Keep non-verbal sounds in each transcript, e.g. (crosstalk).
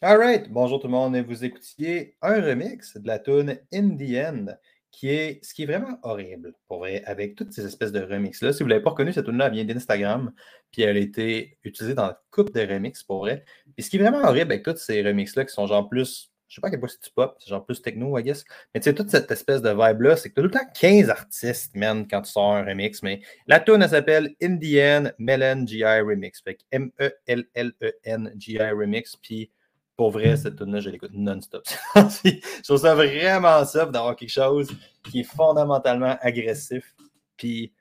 Alright, bonjour tout le monde. et Vous écoutiez un remix de la tune In the End, qui est ce qui est vraiment horrible, pour vrai, avec toutes ces espèces de remix-là. Si vous ne l'avez pas reconnue, cette tune-là vient d'Instagram, puis elle a été utilisée dans une couple de remix, pour vrai. Et ce qui est vraiment horrible avec toutes ces remix-là, qui sont genre plus je sais pas à quel point c'est du pop, c'est genre plus techno, I guess. Mais tu sais, toute cette espèce de vibe-là, c'est que tu as tout le temps 15 artistes, man, quand tu sors un remix. Mais la tune, elle s'appelle Indian Melon GI Remix. Fait que M-E-L-L-E-N GI Remix. Puis pour vrai, cette tune-là, je l'écoute non-stop. (laughs) je trouve ça vraiment soft d'avoir quelque chose qui est fondamentalement agressif. Puis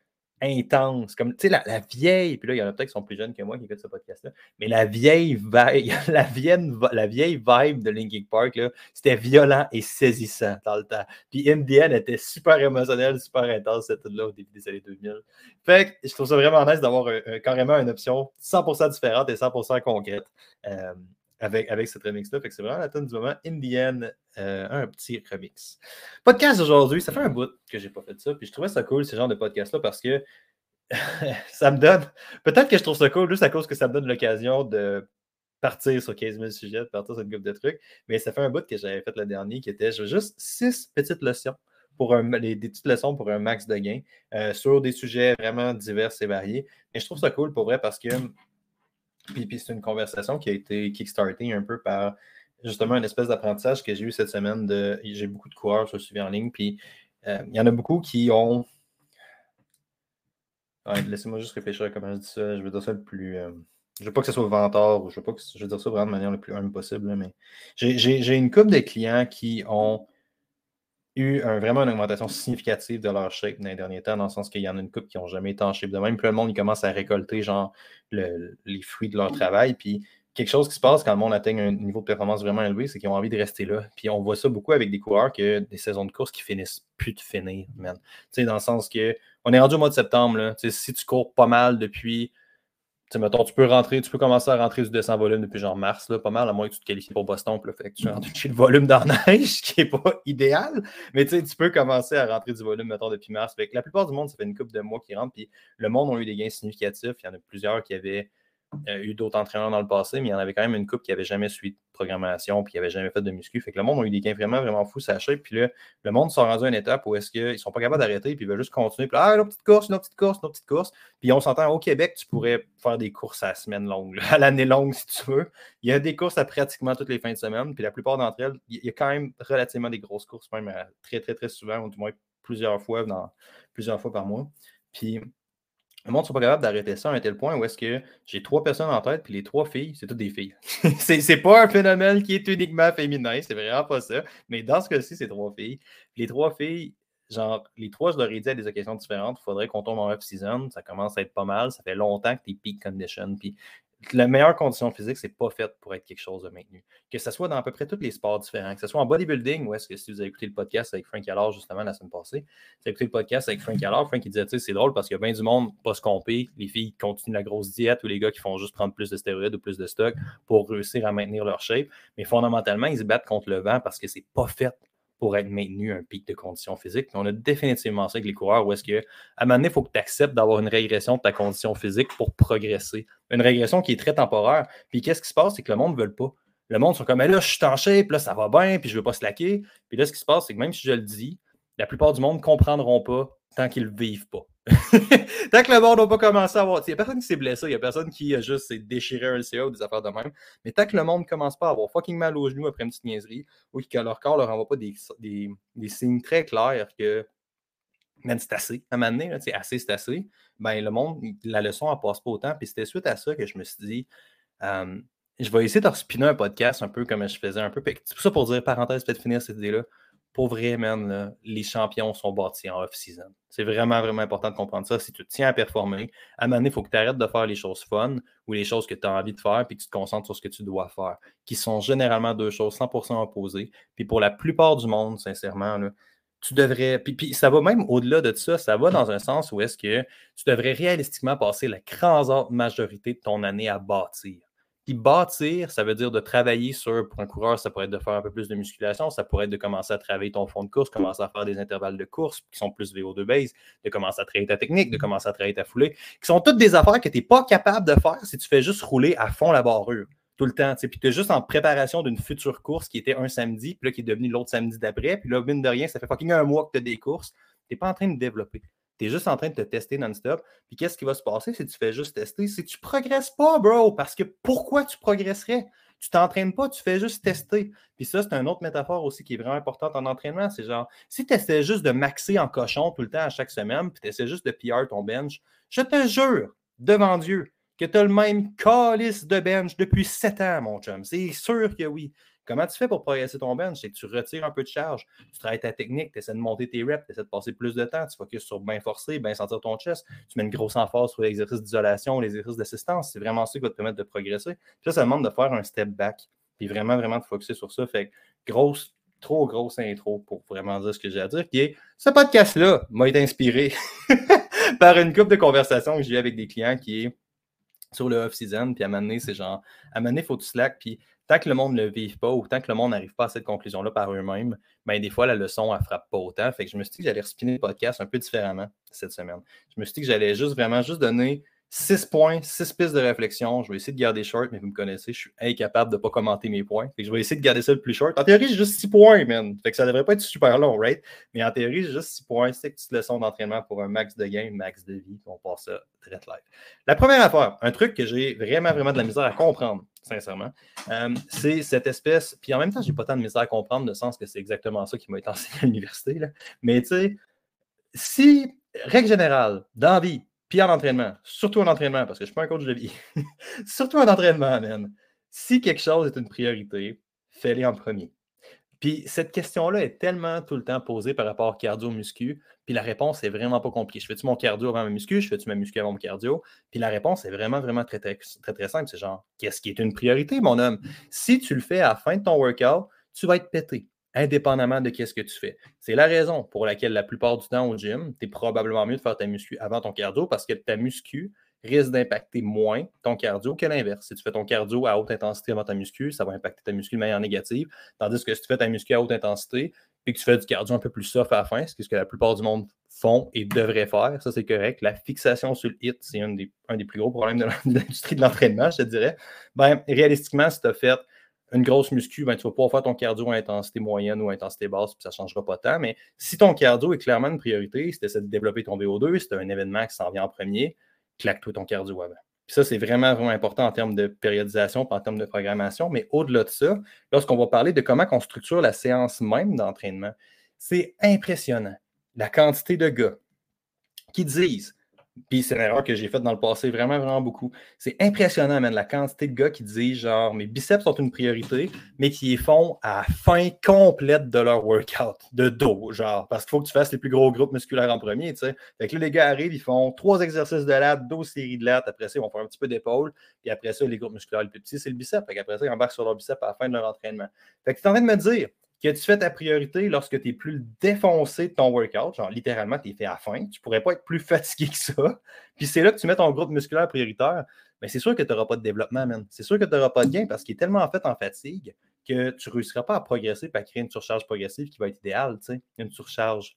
intense. Comme, tu sais, la, vieille, puis là, il y en a peut-être qui sont plus jeunes que moi qui écoutent ce podcast-là, mais la vieille, vibe, (laughs) la, vieille, la vieille vibe de Linkin Park, c'était violent et saisissant dans le temps. Puis Indian était super émotionnel, super intense, cette là au début des années 2000. Fait que je trouve ça vraiment nice d'avoir carrément une option 100% différente et 100% concrète. Euh, avec, avec cette remix-là. Fait que c'est vraiment la tune du moment. Indian, euh, un petit remix. Podcast aujourd'hui, ça fait un bout que j'ai pas fait ça. Puis je trouvais ça cool, ce genre de podcast-là, parce que (laughs) ça me donne. Peut-être que je trouve ça cool juste à cause que ça me donne l'occasion de partir sur 15 000 sujets, de partir sur une couple de trucs. Mais ça fait un bout que j'avais fait le dernier qui était juste six petites leçons. Pour un, des petites leçons pour un max de gains euh, sur des sujets vraiment divers et variés. Et je trouve ça cool pour vrai parce que puis, c'est une conversation qui a été kickstartée un peu par justement une espèce d'apprentissage que j'ai eu cette semaine. J'ai beaucoup de coureurs sur le suivi en ligne, puis euh, il y en a beaucoup qui ont. laissez-moi juste réfléchir à comment je dis ça. Je veux dire ça le plus. Je euh, je veux pas que ce soit venteur ou je veux pas que je veux dire ça vraiment de manière le plus humble possible, mais j'ai, une couple de clients qui ont eu vraiment une augmentation significative de leur shape dans les derniers temps, dans le sens qu'il y en a une couple qui n'ont jamais été en shape de même. Puis le monde, il commence à récolter genre les fruits de leur travail. Puis quelque chose qui se passe quand le monde atteint un niveau de performance vraiment élevé, c'est qu'ils ont envie de rester là. Puis on voit ça beaucoup avec des coureurs que des saisons de course qui finissent plus de finir, man. Tu sais, dans le sens que on est rendu au mois de septembre, là. si tu cours pas mal depuis mettons, tu peux rentrer, tu peux commencer à rentrer du 200 volume depuis genre mars, là, pas mal, à moins que tu te qualifies pour Boston, puis fait que tu rentres le volume dans la (laughs) qui n'est pas idéal, mais tu peux commencer à rentrer du volume, mettons, depuis mars. Fait la plupart du monde, ça fait une couple de mois qui rentrent, puis le monde a eu des gains significatifs. Il y en a plusieurs qui avaient a eu d'autres entraîneurs dans le passé, mais il y en avait quand même une coupe qui n'avait jamais suivi de programmation puis qui n'avait jamais fait de muscu. Fait que le monde a eu des gains vraiment, vraiment fous, sachez. Puis là, le monde s'est rendu à une étape où est-ce qu'ils ne sont pas capables d'arrêter puis ils veulent juste continuer. Puis ah, une petite course, une petite course, une petite course. Puis on s'entend au Québec, tu pourrais faire des courses à la semaine longue, (laughs) à l'année longue si tu veux. Il y a des courses à pratiquement toutes les fins de semaine. Puis la plupart d'entre elles, il y a quand même relativement des grosses courses, même très, très, très souvent, ou du moins plusieurs fois, plusieurs fois par mois. Puis le monde ne sont pas capables d'arrêter ça à un tel point où est-ce que j'ai trois personnes en tête, puis les trois filles, c'est toutes des filles. (laughs) c'est pas un phénomène qui est uniquement féminin, c'est vraiment pas ça. Mais dans ce cas-ci, c'est trois filles. Les trois filles, genre, les trois, je leur ai dit à des occasions différentes, il faudrait qu'on tombe en off-season. Ça commence à être pas mal. Ça fait longtemps que tu es peak condition. Puis la meilleure condition physique, c'est pas fait pour être quelque chose de maintenu. Que ce soit dans à peu près tous les sports différents, que ce soit en bodybuilding, ou est-ce que si vous avez écouté le podcast avec Frank Allard justement la semaine passée, vous avez écouté le podcast avec Frank Allard, Frank il disait, tu sais, c'est drôle parce qu'il y a bien du monde pas se compter, les filles continuent la grosse diète ou les gars qui font juste prendre plus de stéroïdes ou plus de stock pour réussir à maintenir leur shape. Mais fondamentalement, ils se battent contre le vent parce que c'est pas fait pour être maintenu un pic de condition physique. on a définitivement ça avec les coureurs où est-ce que, à un moment donné, il faut que tu acceptes d'avoir une régression de ta condition physique pour progresser. Une régression qui est très temporaire. Puis qu'est-ce qui se passe? C'est que le monde ne veut pas. Le monde sont comme, là, je suis en shape, là, ça va bien, puis je ne veux pas se laquer. Puis là, ce qui se passe, c'est que même si je le dis, la plupart du monde ne comprendront pas tant qu'ils ne vivent pas. (laughs) Tant que le monde n'a pas commencé à avoir. Il n'y a personne qui s'est blessé, il n'y a personne qui a juste déchiré un CA ou des affaires de même. Mais tant que le monde ne commence pas à avoir fucking mal aux genoux après une petite niaiserie, ou que leur corps ne leur envoie pas des, signes très clairs que même c'est assez, à un moment donné, assez, c'est assez, ben le monde, la leçon, elle passe pas autant. Puis c'était suite à ça que je me suis dit, je vais essayer de respiner un podcast un peu comme je faisais un peu. C'est tout ça pour dire, parenthèse, peut-être finir cette idée-là pour vrai, man, les champions sont bâtis en off-season. C'est vraiment, vraiment important de comprendre ça. Si tu tiens à performer, à un moment donné, il faut que tu arrêtes de faire les choses fun ou les choses que tu as envie de faire, puis que tu te concentres sur ce que tu dois faire, qui sont généralement deux choses 100% opposées. Puis pour la plupart du monde, sincèrement, tu devrais, puis, puis, ça va même au-delà de ça, ça va dans un sens où est-ce que tu devrais réalistiquement passer la grande majorité de ton année à bâtir. Puis bâtir, ça veut dire de travailler sur, pour un coureur, ça pourrait être de faire un peu plus de musculation, ça pourrait être de commencer à travailler ton fond de course, commencer à faire des intervalles de course qui sont plus VO2 base, de commencer à travailler ta technique, de commencer à travailler ta foulée, qui sont toutes des affaires que tu n'es pas capable de faire si tu fais juste rouler à fond la barrure. tout le temps. Puis tu es juste en préparation d'une future course qui était un samedi, puis là qui est devenu l'autre samedi d'après. Puis là, mine de rien, ça fait fucking un mois que tu as des courses. Tu n'es pas en train de développer. Tu es juste en train de te tester non-stop. Puis qu'est-ce qui va se passer si tu fais juste tester? Que tu ne progresses pas, bro. Parce que pourquoi tu progresserais? Tu t'entraînes pas, tu fais juste tester. Puis ça, c'est une autre métaphore aussi qui est vraiment importante en entraînement. C'est genre, si tu essaies juste de maxer en cochon tout le temps à chaque semaine, puis tu essaies juste de PR ton bench, je te jure, devant Dieu, que tu as le même calice de bench depuis sept ans, mon chum. C'est sûr que oui. Comment tu fais pour progresser ton bench? C'est tu retires un peu de charge, tu travailles ta technique, tu essaies de monter tes reps, tu essaies de passer plus de temps, tu focuses sur bien forcer, bien sentir ton chest, tu mets une grosse emphase sur l'exercice d'isolation, les exercices d'assistance. C'est vraiment ça qui va te permettre de progresser. Puis là, ça demande de faire un step back, puis vraiment, vraiment de focuser sur ça. Fait que grosse, trop grosse intro pour vraiment dire ce que j'ai à dire, qui est ce podcast-là m'a été inspiré (laughs) par une couple de conversations que j'ai eu avec des clients qui est sur le off-season, puis à un moment donné, c'est genre, à un moment donné, il faut que tu slack, puis tant que le monde ne le vive pas ou tant que le monde n'arrive pas à cette conclusion-là par eux-mêmes, ben, des fois, la leçon, elle frappe pas autant. Fait que je me suis dit que j'allais respiner le podcast un peu différemment cette semaine. Je me suis dit que j'allais juste vraiment juste donner 6 points, 6 pistes de réflexion. Je vais essayer de garder short, mais vous me connaissez, je suis incapable de ne pas commenter mes points. Je vais essayer de garder ça le plus short. En théorie, j'ai juste 6 points, man. Fait que ça devrait pas être super long, right? Mais en théorie, j'ai juste 6 points, 6 petites leçons d'entraînement pour un max de game, max de vie. On passe ça très live. La première affaire, un truc que j'ai vraiment, vraiment de la misère à comprendre, sincèrement, euh, c'est cette espèce. Puis en même temps, j'ai pas tant de misère à comprendre, de sens que c'est exactement ça qui m'a été (laughs) enseigné à l'université. Mais tu sais, si, règle générale, dans la vie, puis en entraînement, surtout en entraînement, parce que je ne suis pas un coach de vie. (laughs) surtout en entraînement, man. Si quelque chose est une priorité, fais-le en premier. Puis cette question-là est tellement tout le temps posée par rapport au cardio-muscu, puis la réponse est vraiment pas compliquée. Je fais-tu mon cardio avant ma muscu? Je fais-tu ma muscu avant mon cardio? Puis la réponse est vraiment, vraiment très, très, très, très simple. C'est genre, qu'est-ce qui est une priorité, mon homme? Si tu le fais à la fin de ton workout, tu vas être pété indépendamment de ce que tu fais. C'est la raison pour laquelle la plupart du temps au gym, tu es probablement mieux de faire ta muscu avant ton cardio parce que ta muscu risque d'impacter moins ton cardio que l'inverse. Si tu fais ton cardio à haute intensité avant ta muscu, ça va impacter ta muscu de manière négative. Tandis que si tu fais ta muscu à haute intensité et que tu fais du cardio un peu plus soft à la fin, ce que la plupart du monde font et devraient faire, ça c'est correct. La fixation sur le hit, c'est un des, un des plus gros problèmes de l'industrie de l'entraînement, je te dirais. Ben, réalistiquement, si tu as fait une grosse muscu, ben, tu vas pouvoir faire ton cardio à intensité moyenne ou à intensité basse, puis ça ne changera pas tant. Mais si ton cardio est clairement une priorité, si tu essaies de développer ton VO2, si tu as un événement qui s'en vient en premier, claque-toi ton cardio avant. Puis ça, c'est vraiment, vraiment important en termes de périodisation, en termes de programmation. Mais au-delà de ça, lorsqu'on va parler de comment on structure la séance même d'entraînement, c'est impressionnant. La quantité de gars qui disent puis c'est une erreur que j'ai faite dans le passé vraiment, vraiment beaucoup. C'est impressionnant, man, la quantité de gars qui disent genre mes biceps sont une priorité, mais qui les font à fin complète de leur workout, de dos, genre, parce qu'il faut que tu fasses les plus gros groupes musculaires en premier, tu sais. Fait que là, les gars arrivent, ils font trois exercices de latte, 12 séries de latte, après ça, ils vont faire un petit peu d'épaule, puis après ça, les groupes musculaires les plus petits, c'est le bicep. Fait qu'après ça, ils embarquent sur leur bicep à la fin de leur entraînement. Fait que tu es en train de me dire, que tu fais ta priorité lorsque tu es plus défoncé de ton workout, genre littéralement, tu es fait à fin, tu pourrais pas être plus (laughs) fatigué que ça. Puis c'est là que tu mets ton groupe musculaire prioritaire, mais c'est sûr que tu n'auras pas de développement, man. C'est sûr que tu n'auras pas de gain parce qu'il est tellement fait en fatigue que tu ne réussiras pas à progresser et à créer une surcharge progressive qui va être idéale, tu sais, une surcharge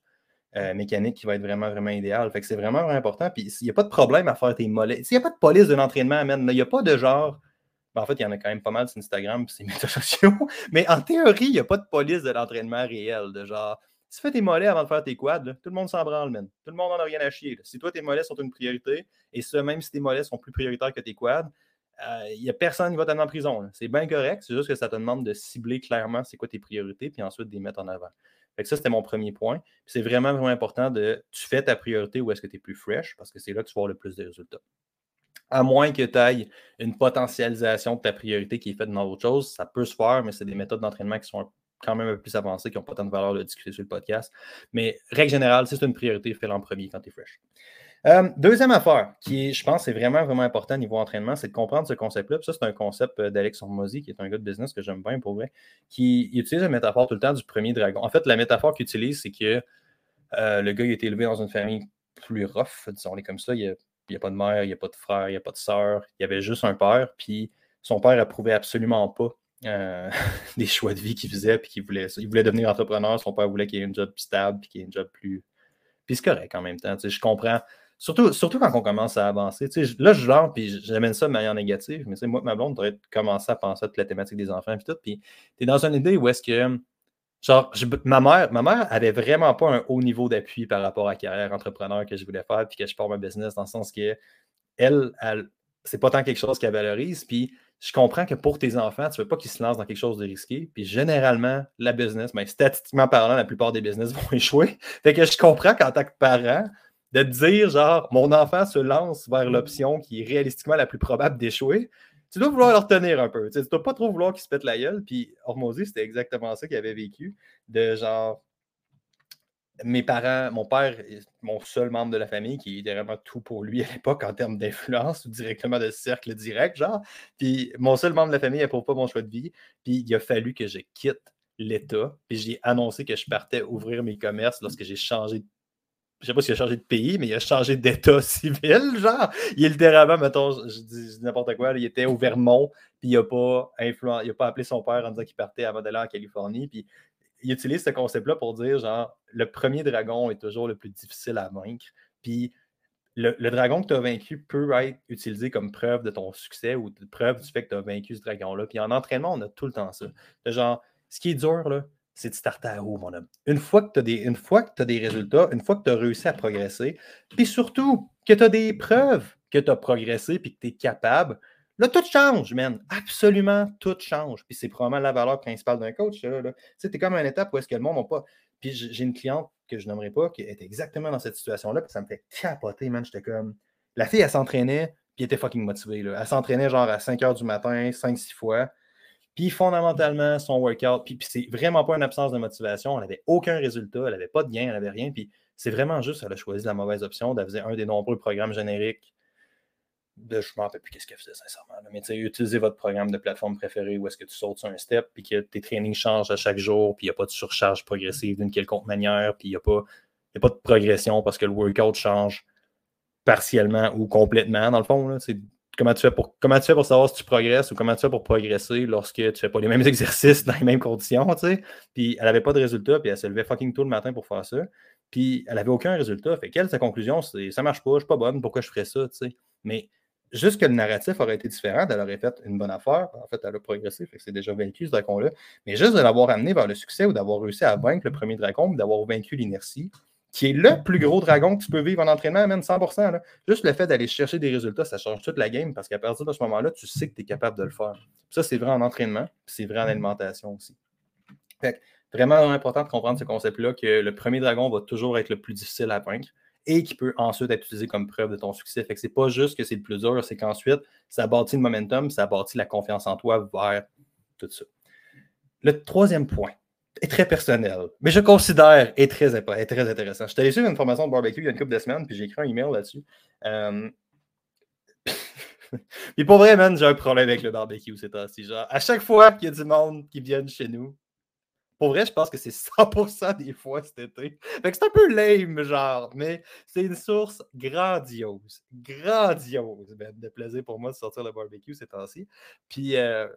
euh, mécanique qui va être vraiment, vraiment idéale. Fait que c'est vraiment, vraiment important. Puis il n'y a pas de problème à faire tes mollets. S'il n'y a pas de police de l'entraînement, man, il n'y a pas de genre ben, en fait, il y en a quand même pas mal sur Instagram et ses (laughs) médias sociaux. Mais en théorie, il n'y a pas de police de l'entraînement réel. De genre, si tu fais tes mollets avant de faire tes quads, tout le monde s'en branle, man. Tout le monde n'en a rien à chier. Si toi, tes mollets sont une priorité, et ça, même si tes mollets sont plus prioritaires que tes quads, euh, il n'y a personne qui va t'amener en prison. C'est bien correct. C'est juste que ça te demande de cibler clairement c'est quoi tes priorités, puis ensuite de les mettre en avant. Fait que ça, c'était mon premier point. C'est vraiment, vraiment important de tu fais ta priorité où est-ce que tu es plus fresh, parce que c'est là que tu vas avoir le plus de résultats à moins que tu ailles une potentialisation de ta priorité qui est faite dans autre chose, ça peut se faire, mais c'est des méthodes d'entraînement qui sont quand même un peu plus avancées, qui n'ont pas tant de valeur de discuter sur le podcast. Mais règle générale, si c'est une priorité, fais-le en premier quand tu es fresh. Euh, deuxième affaire, qui je pense, est vraiment, vraiment important au niveau entraînement, c'est de comprendre ce concept-là. Ça, c'est un concept euh, d'Alex Hormozy, qui est un gars de business que j'aime bien pour vrai, qui utilise la métaphore tout le temps du premier dragon. En fait, la métaphore qu'il utilise, c'est que euh, le gars il a été élevé dans une famille plus rough, disons-les comme ça. Il a n'y a pas de mère, il n'y a pas de frère, il n'y a pas de sœur. Il y avait juste un père. Puis son père approuvait absolument pas euh, (laughs) des choix de vie qu'il faisait. Puis qu'il voulait, il voulait devenir entrepreneur. Son père voulait qu'il ait un job stable, puis qu'il ait un job plus. Puis c'est correct en même temps. je comprends Surtout, surtout quand on commence à avancer. là, je lance, puis j'amène ça de manière négative, mais moi, ma blonde devrait commencer à penser à toute la thématique des enfants, puis tout. Puis tu es dans une idée où est-ce que. Genre, ma, mère, ma mère avait vraiment pas un haut niveau d'appui par rapport à la carrière entrepreneur que je voulais faire, puis que je porte ma business, dans le sens que elle, elle c'est pas tant quelque chose qu'elle valorise. Puis je comprends que pour tes enfants, tu ne veux pas qu'ils se lancent dans quelque chose de risqué. Puis généralement, la business, mais ben, statistiquement parlant, la plupart des business (laughs) vont échouer. Fait que je comprends qu'en tant que parent, de te dire, genre, mon enfant se lance vers l'option qui est réalistiquement la plus probable d'échouer, tu dois vouloir le retenir un peu. Tu ne dois pas trop vouloir qu'il se pète la gueule. Puis Hormozy, c'était exactement ça qu'il avait vécu. De genre, mes parents, mon père, mon seul membre de la famille qui était vraiment tout pour lui à l'époque en termes d'influence ou directement de cercle direct, genre. Puis mon seul membre de la famille n'approuve pas mon choix de vie. Puis il a fallu que je quitte l'État. Puis j'ai annoncé que je partais ouvrir mes commerces lorsque j'ai changé je sais pas s'il a changé de pays, mais il a changé d'état (laughs) civil, genre. Il est littéralement, mettons, je dis, n'importe quoi, il était au Vermont, puis il n'a pas, pas appelé son père en disant qu'il partait avant d'aller en Californie, puis il utilise ce concept-là pour dire, genre, le premier dragon est toujours le plus difficile à vaincre. Puis le, dragon que tu as vaincu peut être utilisé comme preuve de ton succès ou de preuve du fait que tu as vaincu ce dragon-là. Puis en entraînement, on a tout le temps ça. Genre, ce qui est dur, là, c'est de starter à haut, mon homme. Une fois que tu as, des, des résultats, une fois que tu as réussi à progresser, puis surtout que tu as des preuves que tu as progressé puis que tu es capable, Là, tout change, man. Absolument tout change. Puis c'est probablement la valeur principale d'un coach. Là, Tu sais, es comme à une étape où est-ce que le monde n'a pas. Puis j'ai une cliente que je n'aimerais pas qui était exactement dans cette situation-là. Puis ça me fait capoter, man. J'étais comme. La fille, elle s'entraînait, puis elle était fucking motivée. Là. Elle s'entraînait genre à 5 h du matin, 5-6 fois. Puis fondamentalement, son workout, puis, c'est vraiment pas une absence de motivation. Elle n'avait aucun résultat, elle n'avait pas de gain, elle n'avait rien. Puis c'est vraiment juste, elle a choisi la mauvaise option. Elle faisait un des nombreux programmes génériques je ne me rappelle plus qu'est-ce qu'elle faisait sincèrement. Mais tu sais, utilisez votre programme de plateforme préférée où est-ce que tu sautes sur un step, puis que tes trainings changent à chaque jour, puis il n'y a pas de surcharge progressive d'une quelconque manière, puis il n'y a, pas, a pas de progression parce que le workout change partiellement ou complètement, dans le fond. Là, comment, tu fais pour, savoir si tu progresses ou comment tu fais pour progresser lorsque tu ne fais pas les mêmes (laughs) exercices dans les mêmes conditions, tu sais. Puis elle n'avait pas de résultat, puis elle se levait fucking tôt le matin pour faire ça. Puis elle n'avait aucun résultat. Fait qu'elle, sa conclusion, c'est ça marche pas, je suis pas bonne, pourquoi je ferais ça, tu sais. Mais juste que le narratif aurait été différent, elle aurait fait une bonne affaire. En fait, elle a progressé, fait que c'est déjà vaincu ce dragon-là. Mais juste de l'avoir amené vers le succès ou d'avoir réussi à vaincre le premier dragon, d'avoir vaincu l'inertie, qui est le plus gros dragon que tu peux vivre en entraînement, même 100%. Juste le fait d'aller chercher des résultats, ça change toute la game parce qu'à partir de ce moment-là, tu sais que tu es capable de le faire. Ça, c'est vrai en entraînement, c'est vrai en alimentation aussi. Fait vraiment important de comprendre ce concept-là que le premier dragon va toujours être le plus difficile à vaincre et qui peut ensuite être utilisé comme preuve de ton succès. Fait que c'est pas juste que c'est le plus dur, c'est qu'ensuite, ça bâtit le momentum, ça bâtit la confiance en toi vers tout ça. Le troisième point est très personnel, mais je considère est très, est très intéressant. Je allé suivre une formation de barbecue il y a une couple de semaines, puis j'ai écrit un email là-dessus. Euh... (laughs) puis pour vrai, man, j'ai un problème avec le barbecue c'est temps-ci. Genre, à chaque fois qu'il y a du monde qui vient chez nous, pour vrai, je pense que c'est 100% des fois cet été. Fait que c'est un peu lame, genre, mais c'est une source grandiose, grandiose de plaisir pour moi de sortir le barbecue ces temps-ci. Puis, euh,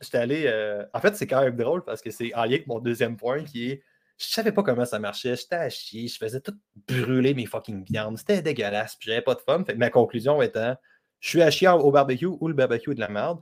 j'étais allé. Euh, en fait, c'est quand même drôle parce que c'est en lien avec mon deuxième point qui est. Je savais pas comment ça marchait, j'étais à chier, je faisais tout brûler mes fucking viandes, c'était dégueulasse, puis j'avais pas de fun. Fait ma conclusion étant, je suis à chier au barbecue ou le barbecue est de la merde.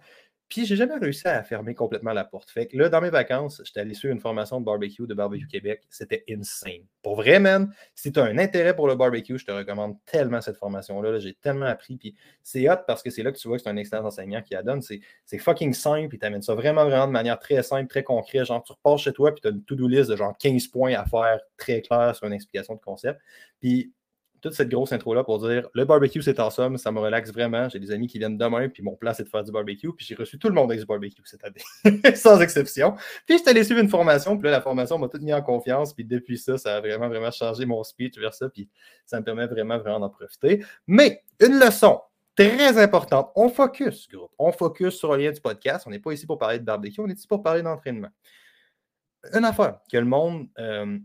Puis, j'ai jamais réussi à fermer complètement la porte. Fait que là, dans mes vacances, j'étais allé sur une formation de barbecue de Barbecue Québec. C'était insane. Pour vrai, man, si tu as un intérêt pour le barbecue, je te recommande tellement cette formation-là. j'ai tellement appris. Puis, c'est hot parce que c'est là que tu vois que c'est un excellent enseignant qui la donne. C'est, fucking simple. Il t'amène ça vraiment, vraiment de manière très simple, très concrète. Genre, tu repars chez toi, puis tu as une to-do list de genre 15 points à faire très clair sur une explication de concept. Puis, toute cette grosse intro-là pour dire le barbecue, c'est somme, ça me relaxe vraiment. J'ai des amis qui viennent demain, puis mon plan, c'est de faire du barbecue. Puis j'ai reçu tout le monde avec du barbecue cette année, (laughs) sans exception. Puis j'étais allé suivre une formation, puis là, la formation m'a tout mis en confiance. Puis depuis ça, ça a vraiment, vraiment changé mon speech vers ça. Puis ça me permet vraiment, vraiment d'en profiter. Mais une leçon très importante. On focus, groupe. On focus sur le lien du podcast. On n'est pas ici pour parler de barbecue, on est ici pour parler d'entraînement. Une affaire que le monde. Euh,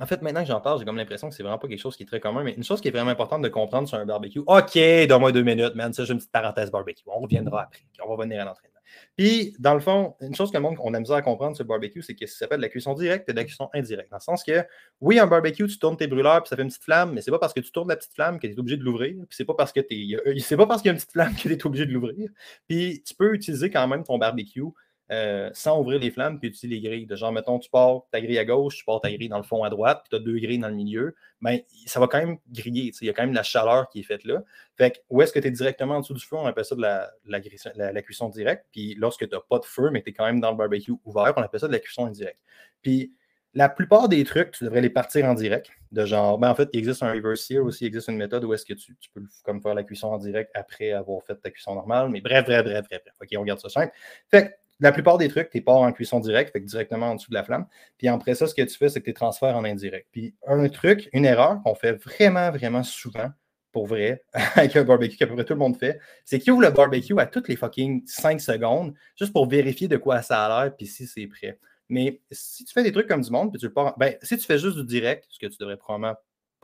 en fait, maintenant que j'en parle, j'ai comme l'impression que c'est vraiment pas quelque chose qui est très commun, mais une chose qui est vraiment importante de comprendre sur un barbecue. OK, donne-moi deux minutes, man. Ça, j'ai une petite parenthèse barbecue. On reviendra après. On va venir à l'entraînement. Puis, dans le fond, une chose que le monde, on a besoin à comprendre sur le barbecue, c'est que ça s'appelle la cuisson directe et de la cuisson indirecte. Dans le sens que, oui, un barbecue, tu tournes tes brûleurs, puis ça fait une petite flamme, mais c'est pas parce que tu tournes la petite flamme que tu es obligé de l'ouvrir. Puis c'est pas parce que tu (laughs) c'est pas parce qu'il y a une petite flamme que tu es obligé de l'ouvrir. Puis tu peux utiliser quand même ton barbecue euh, sans ouvrir les flammes puis utiliser les grilles. De genre, mettons, tu pars ta grille à gauche, tu pars ta grille dans le fond à droite, puis tu as deux grilles dans le milieu, ben, ça va quand même griller. Il y a quand même la chaleur qui est faite là. Fait que, où est-ce que tu es directement en dessous du feu, on appelle ça de la, la, cuisson directe. Puis lorsque tu n'as pas de feu, mais tu es quand même dans le barbecue ouvert, on appelle ça de la cuisson indirecte. Puis la plupart des trucs, tu devrais les partir en direct. De genre, ben en fait, il existe un reverse sear aussi, il existe une méthode où est-ce que tu, peux comme faire la cuisson en direct après avoir fait ta cuisson normale. Mais bref, bref, bref, bref, bref. OK, on garde ça simple. Fait la plupart des trucs, tu pars en cuisson directe, fait directement en dessous de la flamme. Puis après ça, ce que tu fais, c'est que tu transfères en indirect. Puis un truc, une erreur qu'on fait vraiment, vraiment souvent, pour vrai, (laughs) avec un barbecue qu'à peu près tout le monde fait, c'est qu'il ouvre le barbecue à toutes les fucking 5 secondes, juste pour vérifier de quoi ça a l'air, puis si c'est prêt. Mais si tu fais des trucs comme du monde, puis tu le pars, ben, si tu fais juste du direct, ce que tu devrais probablement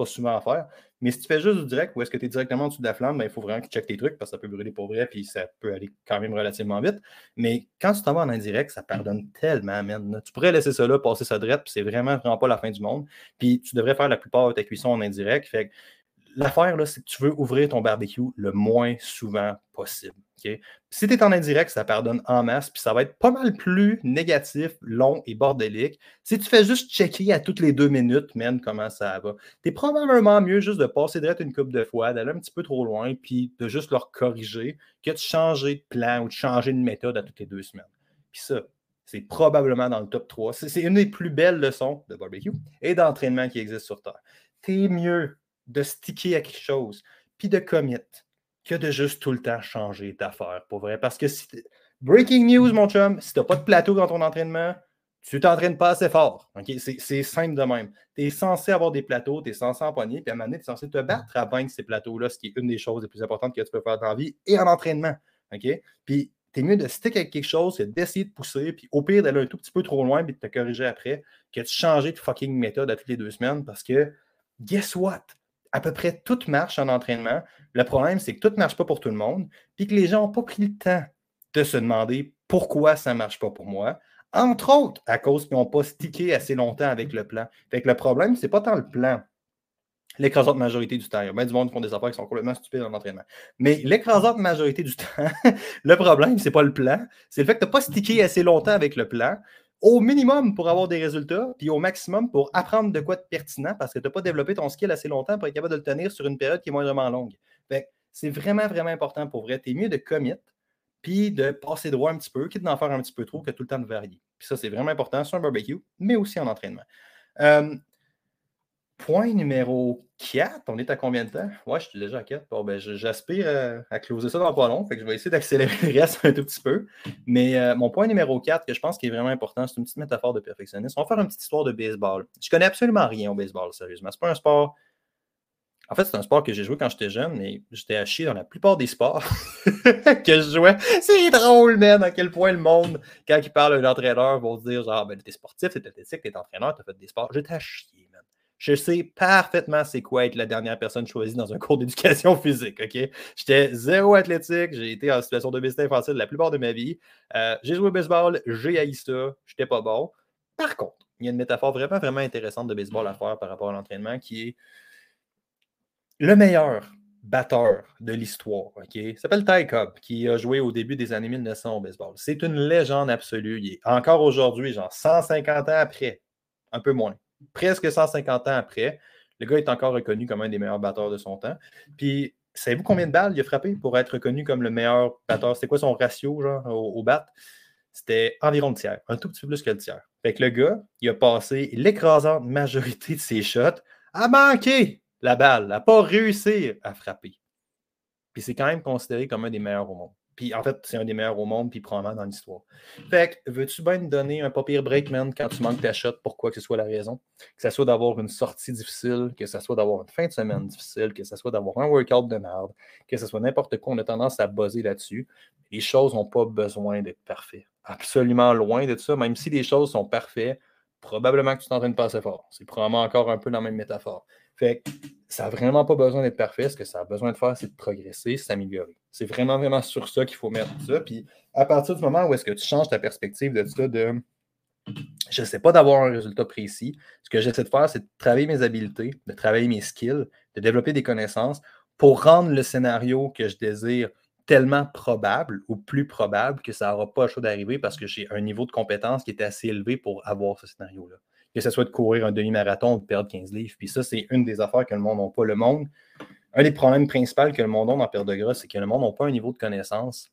souvent à faire. Mais si tu fais juste du direct ou est-ce que tu es directement en dessous de la flamme, ben, il faut vraiment que tu checkes tes trucs parce que ça peut brûler pour vrai puis ça peut aller quand même relativement vite. Mais quand tu t'en vas en indirect, ça pardonne tellement, man. Tu pourrais laisser ça là, passer ça direct, puis c'est vraiment, vraiment pas la fin du monde. Puis tu devrais faire la plupart de ta cuisson en indirect. Fait l'affaire, là, c'est que tu veux ouvrir ton barbecue le moins souvent possible. Si tu es en indirect, ça pardonne en masse, puis ça va être pas mal plus négatif, long et bordélique. Si tu fais juste checker à toutes les deux minutes, man, comment ça va, t'es probablement mieux juste de passer direct une coupe de fois, d'aller un petit peu trop loin, puis de juste leur corriger, que de changer de plan ou de changer de méthode à toutes les deux semaines. Puis ça, c'est probablement dans le top 3. C'est une des plus belles leçons de barbecue et d'entraînement qui existent sur Terre. T'es mieux de sticker à quelque chose, puis de commit que de juste tout le temps changer d'affaire, pour vrai. Parce que si breaking news, mon chum, si tu n'as pas de plateau dans ton entraînement, tu t'entraînes pas assez fort. C'est simple de même. Tu es censé avoir des plateaux, tu es censé empoigner, puis à un moment donné, tu es censé te battre à vaincre ces plateaux-là, ce qui est une des choses les plus importantes que tu peux faire dans la vie et en entraînement. Puis tu es mieux de stick avec quelque chose, c'est d'essayer de pousser, puis au pire d'aller un tout petit peu trop loin, puis de te corriger après, que de changer de fucking méthode à toutes les deux semaines parce que, guess what? À peu près tout marche en entraînement. Le problème, c'est que tout ne marche pas pour tout le monde, puis que les gens n'ont pas pris le temps de se demander pourquoi ça ne marche pas pour moi. Entre autres, à cause qu'ils n'ont pas stické assez longtemps avec le plan. Fait le problème, ce n'est pas tant le plan. L'écrasante majorité du temps. Il y a bien du monde qui font des affaires qui sont complètement stupides en entraînement. Mais l'écrasante majorité du (laughs) temps, le problème, ce n'est pas le plan. C'est le fait que tu n'as pas stické assez longtemps avec le plan au minimum pour avoir des résultats, puis au maximum pour apprendre de quoi de pertinent parce que tu n'as pas développé ton skill assez longtemps pour être capable de le tenir sur une période qui est moindrement longue. c'est vraiment, vraiment important pour vrai. Tu es mieux de commit, puis de passer droit un petit peu, quitte d'en faire un petit peu trop, que tout le temps de varier. Puis ça, c'est vraiment important sur un barbecue, mais aussi en entraînement. Euh, Point numéro 4, on est à combien de temps? Ouais, je suis déjà à 4. Bon, ben, j'aspire euh, à, closer ça dans pas long, fait que je vais essayer d'accélérer le reste un tout petit peu. Mais euh, mon point numéro 4, que je pense qui est vraiment important, c'est une petite métaphore de perfectionnisme. On va faire une petite histoire de baseball. Je connais absolument rien au baseball, sérieusement. C'est pas un sport. En fait, c'est un sport que j'ai joué quand j'étais jeune, mais j'étais à chier dans la plupart des sports (laughs) que je jouais. C'est drôle, man, à quel point le monde, quand il parle d'un entraîneur, va se dire genre, ben, t'es sportif, t'es athlétique, t'es entraîneur, t'as fait des sports. J'étais à chier. Je sais parfaitement c'est quoi être la dernière personne choisie dans un cours d'éducation physique. J'étais zéro athlétique, j'ai été en situation d'obésité infantile la plupart de ma vie. Euh, j'ai joué au baseball, j'ai haï ça, j'étais pas bon. Par contre, il y a une métaphore vraiment, vraiment intéressante de baseball à faire par rapport à l'entraînement qui est le meilleur batteur de l'histoire. OK? Il s'appelle Ty Cobb, qui a joué au début des années 1900 au baseball. C'est une légende absolue. Il encore aujourd'hui, genre 150 ans après, un peu moins presque 150 ans après, le gars est encore reconnu comme un des meilleurs batteurs de son temps. Puis, savez-vous combien de balles il a frappé pour être reconnu comme le meilleur batteur? C'était quoi son ratio genre, au, bat? C'était environ le tiers, un tout petit peu plus que le tiers. Fait que le gars, il a passé l'écrasante majorité de ses shots à manquer la balle, à pas réussir à frapper. Puis c'est quand même considéré comme un des meilleurs au monde. Puis en fait, c'est un des meilleurs au monde, puis probablement dans l'histoire. Fait que, veux-tu bien me donner un papier break, man, quand tu manques ta shot, pour quoi que ce soit la raison? Que ce soit d'avoir une sortie difficile, que ce soit d'avoir une fin de semaine difficile, que ce soit d'avoir un workout de merde, que ce soit n'importe quoi, on a tendance à buzzer là-dessus. Les choses n'ont pas besoin d'être parfaites. Absolument loin de ça. Même si les choses sont parfaites, probablement que tu t'entraînes pas assez fort. C'est probablement encore un peu dans la même métaphore. Fait que ça n'a vraiment pas besoin d'être parfait. Ce que ça a besoin de faire, c'est de progresser, s'améliorer. C'est vraiment, vraiment sur ça qu'il faut mettre ça. Puis à partir du moment où est-ce que tu changes ta perspective de ça, de je ne sais pas d'avoir un résultat précis. Ce que j'essaie de faire, c'est de travailler mes habiletés, de travailler mes skills, de développer des connaissances pour rendre le scénario que je désire tellement probable ou plus probable que ça n'aura pas le choix d'arriver parce que j'ai un niveau de compétence qui est assez élevé pour avoir ce scénario-là que ce soit de courir un demi-marathon ou de perdre 15 livres. Puis ça, c'est une des affaires que le monde n'a pas. Le monde, un des problèmes principaux que le monde a en perte de gras, c'est que le monde n'a pas un niveau de connaissance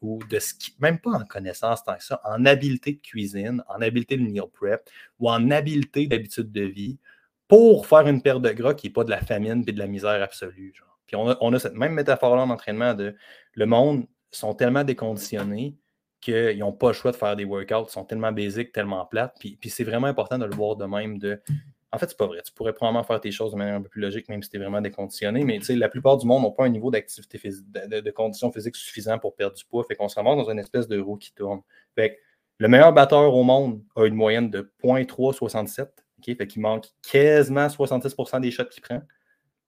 ou de ski, même pas en connaissance tant que ça, en habileté de cuisine, en habileté de meal prep ou en habileté d'habitude de vie pour faire une perte de gras qui n'est pas de la famine et de la misère absolue. Puis on a, on a cette même métaphore-là en entraînement de le monde sont tellement déconditionnés qu'ils n'ont pas le choix de faire des workouts, ils sont tellement basiques, tellement plates. Puis, puis c'est vraiment important de le voir de même. De... En fait, c'est pas vrai. Tu pourrais probablement faire tes choses de manière un peu plus logique, même si tu es vraiment déconditionné. Mais la plupart du monde n'ont pas un niveau d'activité physique, de, conditions physiques suffisant pour perdre du poids. Fait qu'on se ramasse dans une espèce de roue qui tourne. Fait le meilleur batteur au monde a une moyenne de 0.367. Okay? Fait qu'il manque quasiment 66% des shots qu'il prend.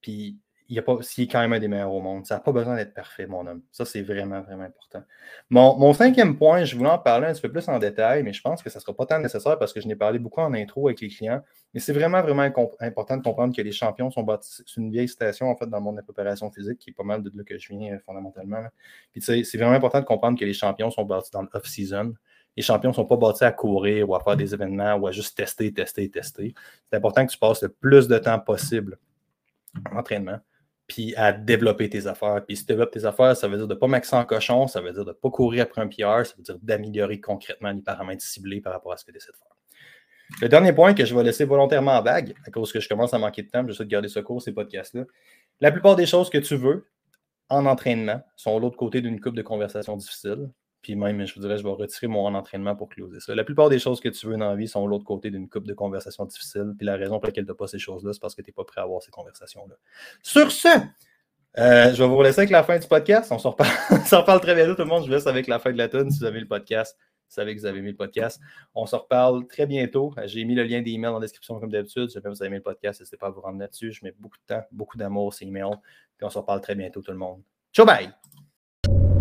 Puis il, a pas, est quand même un des meilleurs au monde. Ça n'a pas besoin d'être parfait, mon homme. Ça, c'est vraiment, vraiment important. Mon, cinquième point, je voulais en parler un petit peu plus en détail, mais je pense que ça ne sera pas tant nécessaire parce que je n'ai parlé beaucoup en intro avec les clients. Mais c'est vraiment, vraiment important de comprendre que les champions sont bâtis. C'est une vieille citation, en fait, dans mon préparation physique, qui est pas mal de là que je viens euh, fondamentalement. Puis, c'est vraiment important de comprendre que les champions sont bâtis dans le season Les champions ne sont pas bâtis à courir ou à faire des événements ou à juste tester, tester, tester. C'est important que tu passes le plus de temps possible en entraînement puis à développer tes affaires. Puis si tu développes tes affaires, ça veut dire de ne pas maxer en cochon, ça veut dire de ne pas courir après un PR, ça veut dire d'améliorer concrètement les paramètres ciblés par rapport à ce que tu essaies de faire. Le dernier point que je vais laisser volontairement en bague, à cause que je commence à manquer de temps, j'essaie de garder ce cours, ces podcasts-là. La plupart des choses que tu veux en entraînement sont l'autre côté d'une coupe de conversation difficile. Puis même, je vous dirais, je vais retirer mon entraînement pour closer ça. La plupart des choses que tu veux dans la vie sont l'autre côté d'une coupe de conversation difficile. Puis la raison pour laquelle tu n'as pas ces choses-là, c'est parce que tu n'es pas prêt à avoir ces conversations-là. Sur ce, euh, je vais vous laisser avec la fin du podcast. On (laughs) s'en reparle, très bientôt, tout le monde. Je vous laisse avec la fin de la tune. Si vous avez le podcast, vous savez que vous avez aimé le podcast. On se reparle très bientôt. J'ai mis le lien des emails en description comme d'habitude. Si vous avez aimé le podcast, n'hésitez pas à vous rendre là-dessus. Je mets beaucoup de temps, beaucoup d'amour ces emails. Puis on se reparle très bientôt, tout le monde. Ciao, bye!